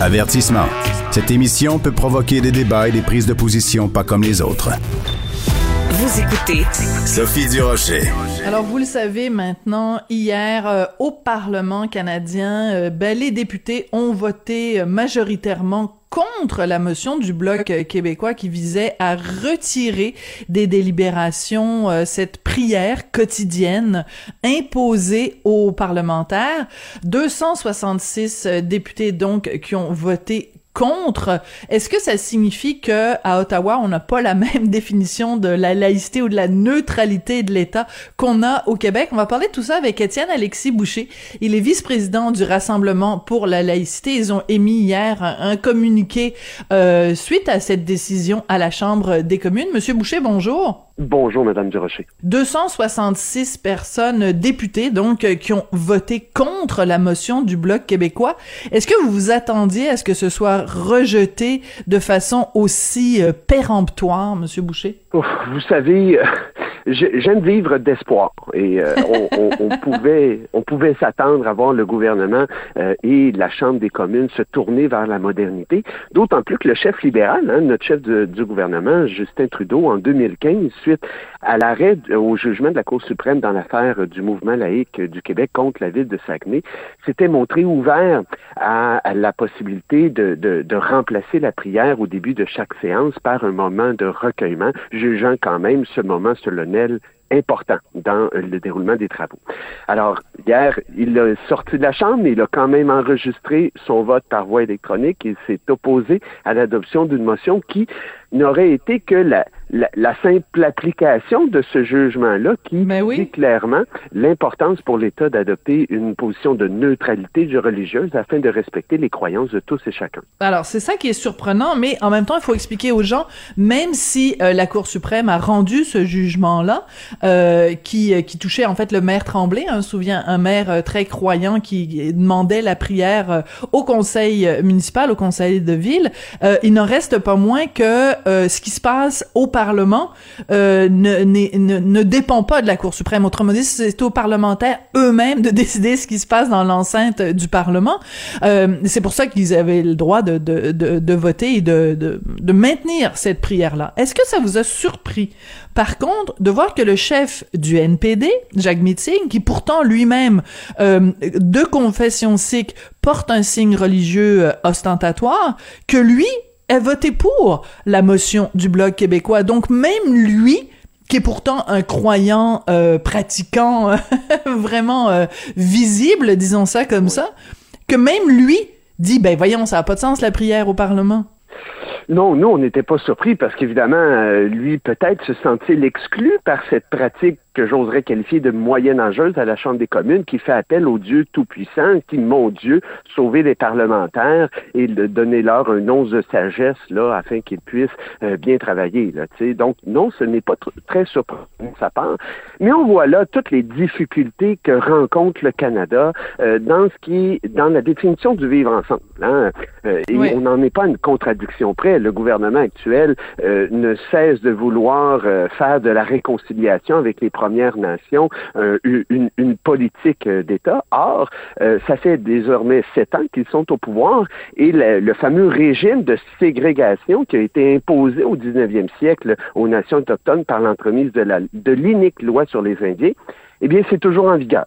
Avertissement. Cette émission peut provoquer des débats et des prises de position pas comme les autres. Vous écoutez Sophie Durocher. Alors, vous le savez maintenant, hier, euh, au Parlement canadien, euh, ben, les députés ont voté euh, majoritairement contre la motion du Bloc euh, québécois qui visait à retirer des délibérations euh, cette prière quotidienne imposée aux parlementaires. 266 euh, députés donc qui ont voté contre. Est-ce que ça signifie que à Ottawa, on n'a pas la même définition de la laïcité ou de la neutralité de l'État qu'on a au Québec? On va parler de tout ça avec Étienne Alexis Boucher. Il est vice-président du Rassemblement pour la laïcité. Ils ont émis hier un, communiqué euh, suite à cette décision à la Chambre des communes. Monsieur Boucher, bonjour. Bonjour, Madame Durocher. 266 personnes députées, donc, euh, qui ont voté contre la motion du Bloc québécois. Est-ce que vous vous attendiez à ce que ce soit rejeté de façon aussi euh, péremptoire, Monsieur Boucher? Vous savez, euh, j'aime vivre d'espoir et euh, on, pouvait on pouvait s'attendre à voir le gouvernement euh, et la Chambre des communes se tourner vers la modernité, d'autant plus que le chef libéral, hein, notre chef du gouvernement, Justin Trudeau, en 2015, suite à l'arrêt au jugement de la Cour suprême dans l'affaire du mouvement laïque du Québec contre la ville de Saguenay, s'était montré ouvert à, la possibilité de, de, de remplacer la prière au début de chaque séance par un moment de recueillement, jugeant quand même ce moment solennel important dans le déroulement des travaux. Alors, hier, il a sorti de la Chambre, mais il a quand même enregistré son vote par voie électronique. Il s'est opposé à l'adoption d'une motion qui n'aurait été que la, la, simple application de ce jugement-là qui ben dit clairement l'importance pour l'État d'adopter une position de neutralité religieuse afin de respecter les croyances de tous et chacun. Alors, c'est ça qui est surprenant, mais en même temps, il faut expliquer aux gens, même si euh, la Cour suprême a rendu ce jugement-là, euh, qui, euh, qui touchait en fait le maire Tremblay, hein, souviens, un maire euh, très croyant qui demandait la prière au conseil municipal, au conseil de ville, il n'en reste pas moins que ce qui se passe au Parlement euh, ne, dépend pas de la Cour suprême. Autrement dit, c'est aux parlementaires eux-mêmes de décider ce qui se passe dans l'enceinte du Parlement. Euh, c'est pour ça qu'ils avaient le droit de, de, de, voter et de, de, de maintenir cette prière-là. Est-ce que ça vous a surpris, par contre, de voir que le chef du NPD, Jacques Mitzing, qui pourtant lui-même euh, de confession sikh porte un signe religieux euh, ostentatoire, que lui a voté pour la motion du Bloc québécois. Donc même lui, qui est pourtant un croyant euh, pratiquant vraiment euh, visible, disons ça comme ça, que même lui dit, ben voyons, ça n'a pas de sens la prière au Parlement. Non, nous, on n'était pas surpris parce qu'évidemment, euh, lui, peut-être se sentait exclu par cette pratique que j'oserais qualifier de moyenâgeuse à la Chambre des communes, qui fait appel au Dieu tout-puissant, qui, mon Dieu, sauver les parlementaires et de donner leur un once de sagesse là, afin qu'ils puissent euh, bien travailler. Là, Donc, non, ce n'est pas très surprenant sa part. Mais on voit là toutes les difficultés que rencontre le Canada euh, dans ce qui dans la définition du vivre ensemble. Hein. Euh, et on n'en est pas à une contradiction près. Le gouvernement actuel ne cesse de vouloir faire de la réconciliation avec les Premières Nations euh, une, politique euh, d'État. Or, euh, ça fait désormais sept ans qu'ils sont au pouvoir et le, fameux régime de ségrégation qui a été imposé au 19e siècle aux nations autochtones par l'entremise de la de l'inique loi sur les Indiens, eh bien, c'est toujours en vigueur.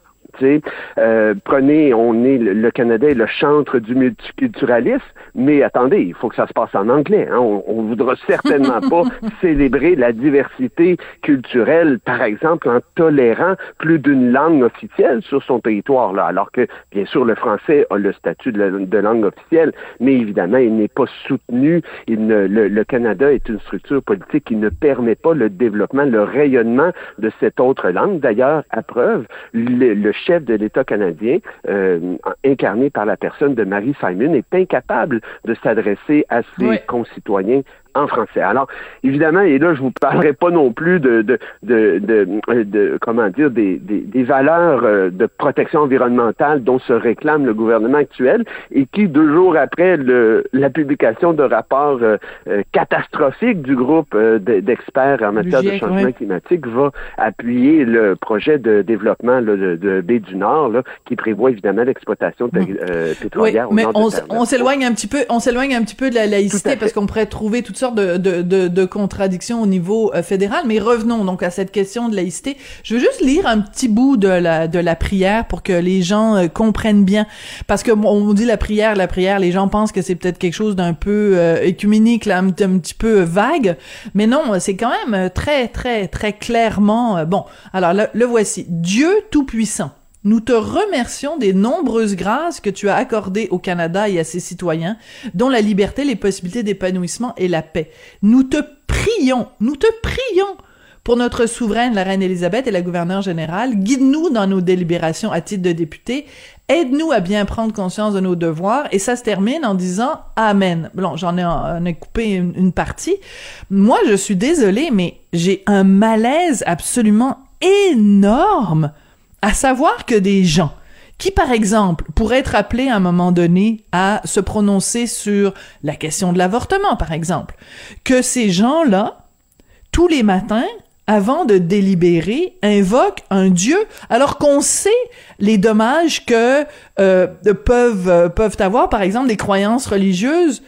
Euh, prenez, on est le Canada est le chantre du multiculturalisme, mais attendez, il faut que ça se passe en anglais. Hein. On, ne voudra certainement pas célébrer la diversité culturelle, par exemple, en tolérant plus d'une langue officielle sur son territoire, là, alors que bien sûr le français a le statut de, langue officielle, mais évidemment il n'est pas soutenu. Il ne, le, Canada est une structure politique qui ne permet pas le développement, le rayonnement de cette autre langue. D'ailleurs, à preuve, le, le chef de l'État canadien, euh, incarné par la personne de Marie Simon, est incapable de s'adresser à ses concitoyens en français. Alors, évidemment, et là, je vous parlerai pas non plus de, de, de, de, comment dire, des, des, des, valeurs euh, de protection environnementale dont se réclame le gouvernement actuel et qui, deux jours après le, la publication de rapports euh, euh, catastrophiques du groupe d'experts en matière de changement climatique, va appuyer le projet de développement de, de, baie du Nord, là, qui prévoit évidemment l'exploitation pétrolière. Oui, mais on, s'éloigne un petit peu, on s'éloigne un petit peu de la laïcité parce qu'on pourrait trouver toutes sortes de, de, de, contradictions au niveau euh, fédéral. Mais revenons donc à cette question de laïcité. Je veux juste lire un petit bout de la, de la prière pour que les gens euh, comprennent bien. Parce que on dit la prière, la prière, les gens pensent que c'est peut-être quelque chose d'un peu euh, écuménique, là, un, petit peu vague. Mais non, c'est quand même très, très, très clairement... bon, alors le, le voici. Dieu Tout-Puissant nous te remercions des nombreuses grâces que tu as accordées au Canada et à ses citoyens, dont la liberté, les possibilités d'épanouissement et la paix. Nous te prions, nous te prions pour notre souveraine, la reine Élisabeth et la gouverneure générale, guide-nous dans nos délibérations à titre de député, aide-nous à bien prendre conscience de nos devoirs, et ça se termine en disant Amen. Bon, j'en ai, coupé une, une, partie. Moi, je suis désolée, mais j'ai un malaise absolument énorme à savoir que des gens qui, par exemple, pourraient être appelés à un moment donné à se prononcer sur la question de l'avortement, par exemple, que ces gens-là, tous les matins, avant de délibérer, invoquent un Dieu, alors qu'on sait les dommages que euh, peuvent euh, peuvent avoir, par exemple, des croyances religieuses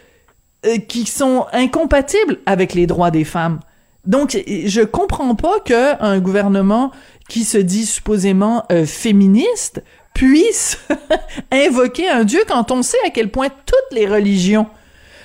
euh, qui sont incompatibles avec les droits des femmes. Donc, je comprends pas qu'un gouvernement qui se dit supposément euh, féministe puisse invoquer un dieu quand on sait à quel point toutes les religions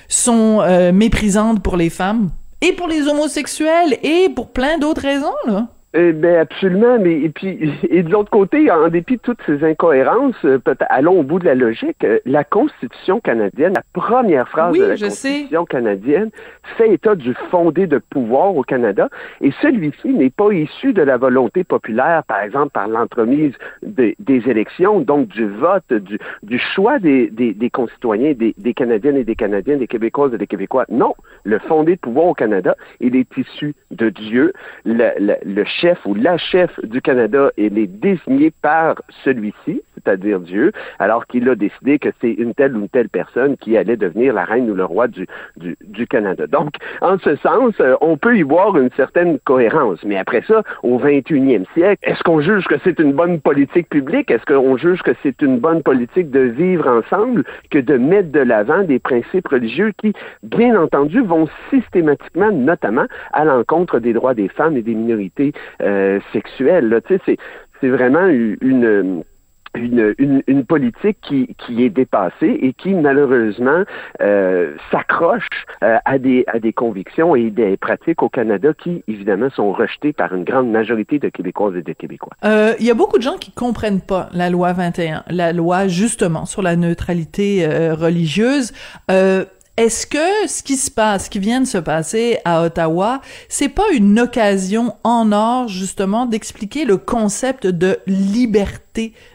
sont euh, méprisantes pour les femmes et pour les homosexuels et pour plein d'autres raisons là. Eh ben absolument, mais et puis et de l'autre côté, en dépit de toutes ces incohérences, euh, peut-être allons au bout de la logique. Euh, la Constitution canadienne, la première phrase de la Constitution canadienne, fait état du fondé de pouvoir au Canada, et celui-ci n'est pas issu de la volonté populaire, par exemple par l'entremise des élections, donc du vote, du, du choix des, des, des concitoyens, des, des Canadiennes et des Canadiens, des Québécoises et des Québécois. Non, le fondé de pouvoir au Canada, il est issu de Dieu, le, le, le chef ou la chef du Canada, elle est désignée par celui-ci, c'est-à-dire Dieu, alors qu'il a décidé que c'est une telle ou une telle personne qui allait devenir la reine ou le roi du, du, du Canada. Donc, en ce sens, euh, on peut y voir une certaine cohérence. Mais après ça, au 21e siècle, est-ce qu'on juge que c'est une bonne politique publique? Est-ce qu'on juge que c'est une bonne politique de vivre ensemble que de mettre de l'avant des principes religieux qui, bien entendu, vont systématiquement, notamment, à l'encontre des droits des femmes et des minorités euh, sexuelle. Tu sais, c'est vraiment une, une, une, politique qui, qui est dépassée et qui malheureusement euh, s'accroche euh, à, des, à des convictions et des pratiques au Canada qui évidemment sont rejetées par une grande majorité de Québécoises et de Québécois. Il y a beaucoup de gens qui comprennent pas la loi 21, la loi justement sur la neutralité religieuse. Est-ce que ce qui se passe, ce qui vient de se passer à Ottawa, c'est pas une occasion en or justement d'expliquer le concept de liberté?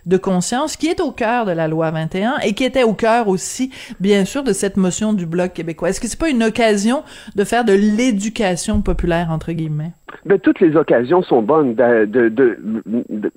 De conscience qui est au cœur de la loi 21 et qui était au cœur aussi, bien sûr, de cette motion du Bloc québécois. Est-ce que c'est pas une occasion de faire de l'éducation populaire, entre guillemets? Ben, toutes les occasions sont bonnes.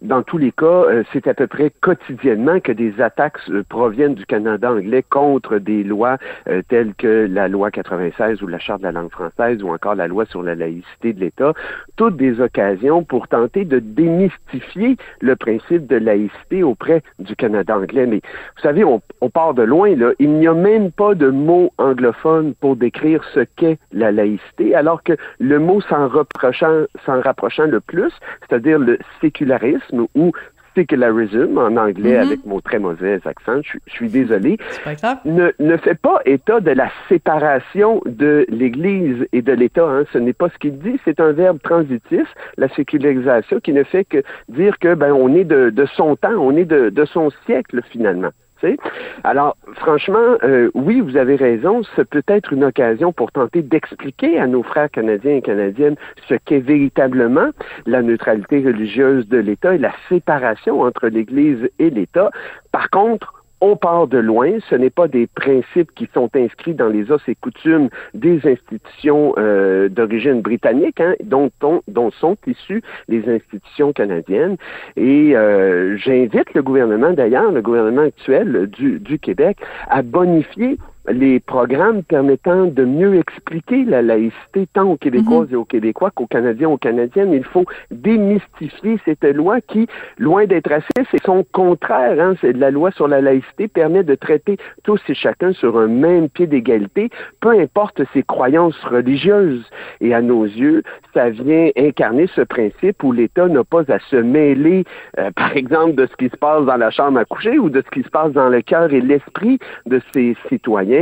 Dans tous les cas, euh, c'est à peu près quotidiennement que des attaques euh, proviennent du Canada anglais contre des lois euh, telles que la loi 96 ou la Charte de la langue française ou encore la loi sur la laïcité de l'État. Toutes des occasions pour tenter de démystifier le principe de laïcité auprès du Canada anglais. Mais vous savez, on, part de loin. Là. Il n'y a même pas de mot anglophone pour décrire ce qu'est la laïcité, alors que le mot s'en rapprochant le plus, c'est-à-dire le sécularisme ou secularism en anglais mm-hmm. avec mon très mauvais accent, je, suis désolé, ne, ne fait pas état de la séparation de l'Église et de l'État. Hein. Ce n'est pas ce qu'il dit, c'est un verbe transitif, la sécularisation, qui ne fait que dire que ben on est de, de son temps, on est de, de son siècle finalement. Alors, franchement, euh, oui, vous avez raison, ce peut être une occasion pour tenter d'expliquer à nos frères canadiens et canadiennes ce qu'est véritablement la neutralité religieuse de l'État et la séparation entre l'Église et l'État. Par contre, on part de loin. Ce n'est pas des principes qui sont inscrits dans les os et coutumes des institutions euh, d'origine britannique, hein, dont, sont issues les institutions canadiennes. Et euh, j'invite le gouvernement, d'ailleurs, le gouvernement actuel du Québec, à bonifier les programmes permettant de mieux expliquer la laïcité tant aux Québécoises mhm. et aux Québécois qu'aux Canadiens et aux Canadiennes. Il faut démystifier cette loi qui, loin d'être raciste, est son contraire. Hein, c'est la loi sur la laïcité permet de traiter tous et chacun sur un même pied d'égalité, peu importe ses croyances religieuses. Et à nos yeux, ça vient incarner ce principe où l'État n'a pas à se mêler, euh, par exemple, de ce qui se passe dans la chambre à coucher ou de ce qui se passe dans le cœur et l'esprit de ses citoyens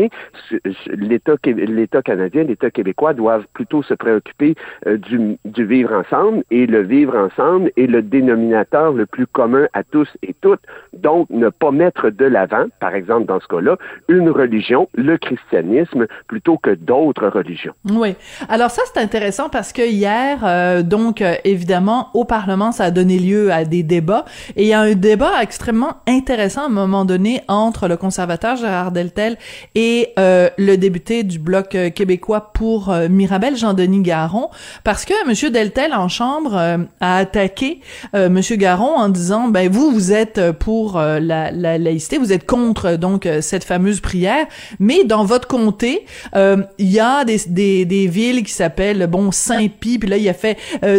l'État canadien, l'État québécois doivent plutôt se préoccuper euh, du, vivre ensemble et le vivre ensemble est le dénominateur le plus commun à tous et toutes. Donc, ne pas mettre de l'avant, par exemple dans ce cas-là, une religion, le christianisme, plutôt que d'autres religions. Oui. Alors ça, c'est intéressant parce que hier, euh, donc euh, évidemment, au Parlement, ça a donné lieu à des débats et il y a un débat extrêmement intéressant à un moment donné entre le conservateur Gérard Deltel et et euh, le député du bloc euh, québécois pour euh, Mirabel, Jean-Denis Garon, parce que Monsieur Deltel en chambre a attaqué Monsieur Garon en disant ben vous vous êtes pour la, la, laïcité, vous êtes contre donc cette fameuse prière, mais dans votre comté il y a des, des, des villes qui s'appellent bon Saint-Pie, puis là il a fait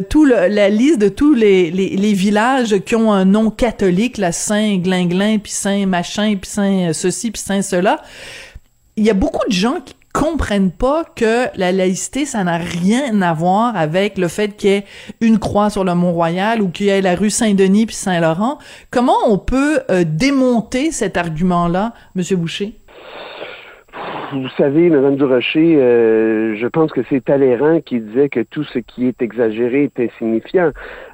tout la liste de tous les, les, les, villages qui ont un nom catholique, la Saint Glinglin, puis Saint machin, puis Saint ceci, puis Saint cela il y a beaucoup de gens qui comprennent pas que la laïcité, ça n'a rien à voir avec le fait qu'il y ait une croix sur le Mont-Royal ou qu'il y ait la rue Saint-Denis puis Saint-Laurent. Comment on peut euh, démonter cet argument-là, Monsieur Boucher? Vous savez, Madame Durocher, euh, je pense que c'est Talleyrand qui disait que tout ce qui est exagéré est insignifiant.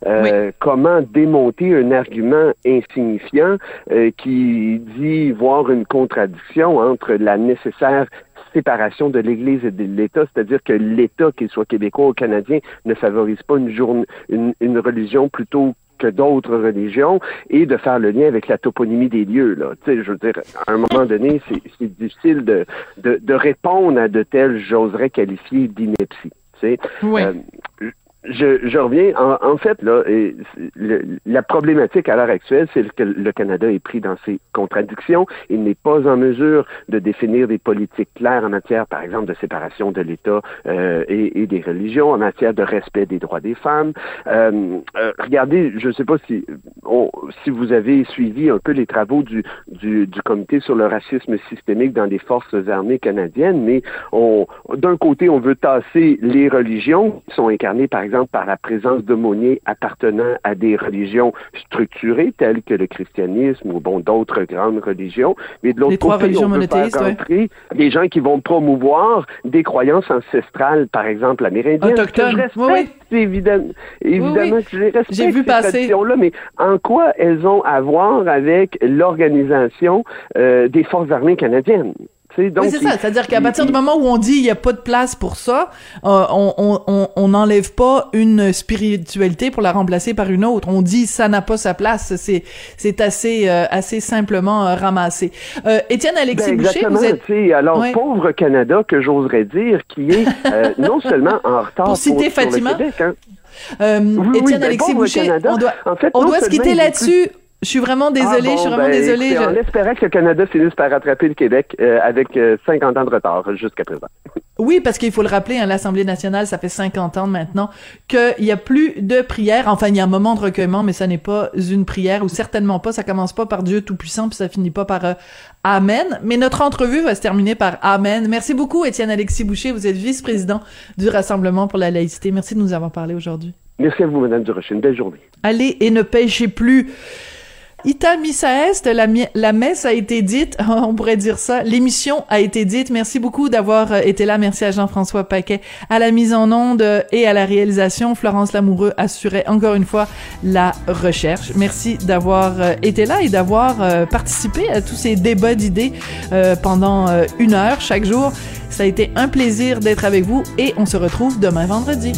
Euh, comment démonter un argument insignifiant euh, qui dit voir une contradiction entre la nécessaire séparation de l'Église et de l'État, c'est-à-dire que l'État, qu'il soit québécois ou canadien, ne favorise pas une, journée, une, une religion plutôt que d'autres religions et de faire le lien avec la toponymie des lieux. Là. Tu sais, je veux dire, à un moment donné, c'est difficile de, de, de, répondre à de telles, j'oserais qualifier d'ineptie. Tu sais. Oui. Euh, je, je, reviens. En, fait, là, la problématique à l'heure actuelle, c'est que le Canada est pris dans ses contradictions. Il n'est pas en mesure de définir des politiques claires en matière, par exemple, de séparation de l'État euh, et, et, des religions, en matière de respect des droits des femmes. Euh, euh, regardez, je ne sais pas si, si vous avez suivi un peu les travaux du, du, du, comité sur le racisme systémique dans les forces armées canadiennes, mais d'un côté, on veut tasser les religions qui sont incarnées, par exemple, par la présence de monnaie appartenant à des religions structurées telles que le christianisme ou bon d'autres grandes religions, mais de l'autre côté, on peut faire rentrer des gens qui vont promouvoir des croyances ancestrales, par exemple amérindiennes. Autochtones. Que je respecte, évidemment, évidemment les respecte, J'ai vu passer. là mais en quoi elles ont à voir avec l'organisation euh, des forces armées canadiennes? Oui, c'est ça. C'est-à-dire qu'à partir du moment où on dit il n'y a pas de place pour ça, euh, on n'enlève pas une spiritualité pour la remplacer par une autre. On dit ça n'a pas sa place. C'est c'est assez euh, assez simplement euh, ramassé. Étienne Alexis ben, Boucher, vous êtes alors pauvre Canada que j'oserais dire qui est non seulement en retard pour citer Fatima. Québec, hein. Étienne ben, Alexis Boucher, on doit, on doit se quitter là-dessus. Je suis vraiment désolée, je suis vraiment ben, désolée. On espérait que le Canada finisse par rattraper le Québec euh, avec 50 euh, ans de retard jusqu'à présent. Oui, parce qu'il faut le rappeler, hein, l'Assemblée nationale, ça fait 50 ans maintenant qu'il n'y a plus de prière. Enfin, il y a un moment de recueillement, mais ça n'est pas une prière, ou certainement pas, ça commence pas par Dieu Tout-Puissant, puis ça finit pas par euh, Amen. Mais notre entrevue va se terminer par Amen. Merci beaucoup, Étienne Alexis Boucher. Vous êtes vice-président du Rassemblement pour la laïcité. Merci de nous avoir parlé aujourd'hui. Merci à vous, Madame Durocher. Une belle journée. Allez et ne pêchez plus. Ita Missa Est, la, la, messe a été dite, on pourrait dire ça, l'émission a été dite. Merci beaucoup d'avoir euh, été là. Merci à Jean-François Paquet à la mise en onde et à la réalisation. Florence Lamoureux assurait encore une fois la recherche. Merci d'avoir euh, été là et d'avoir euh, participé à tous ces débats d'idées pendant une heure chaque jour. Ça a été un plaisir d'être avec vous et on se retrouve demain vendredi.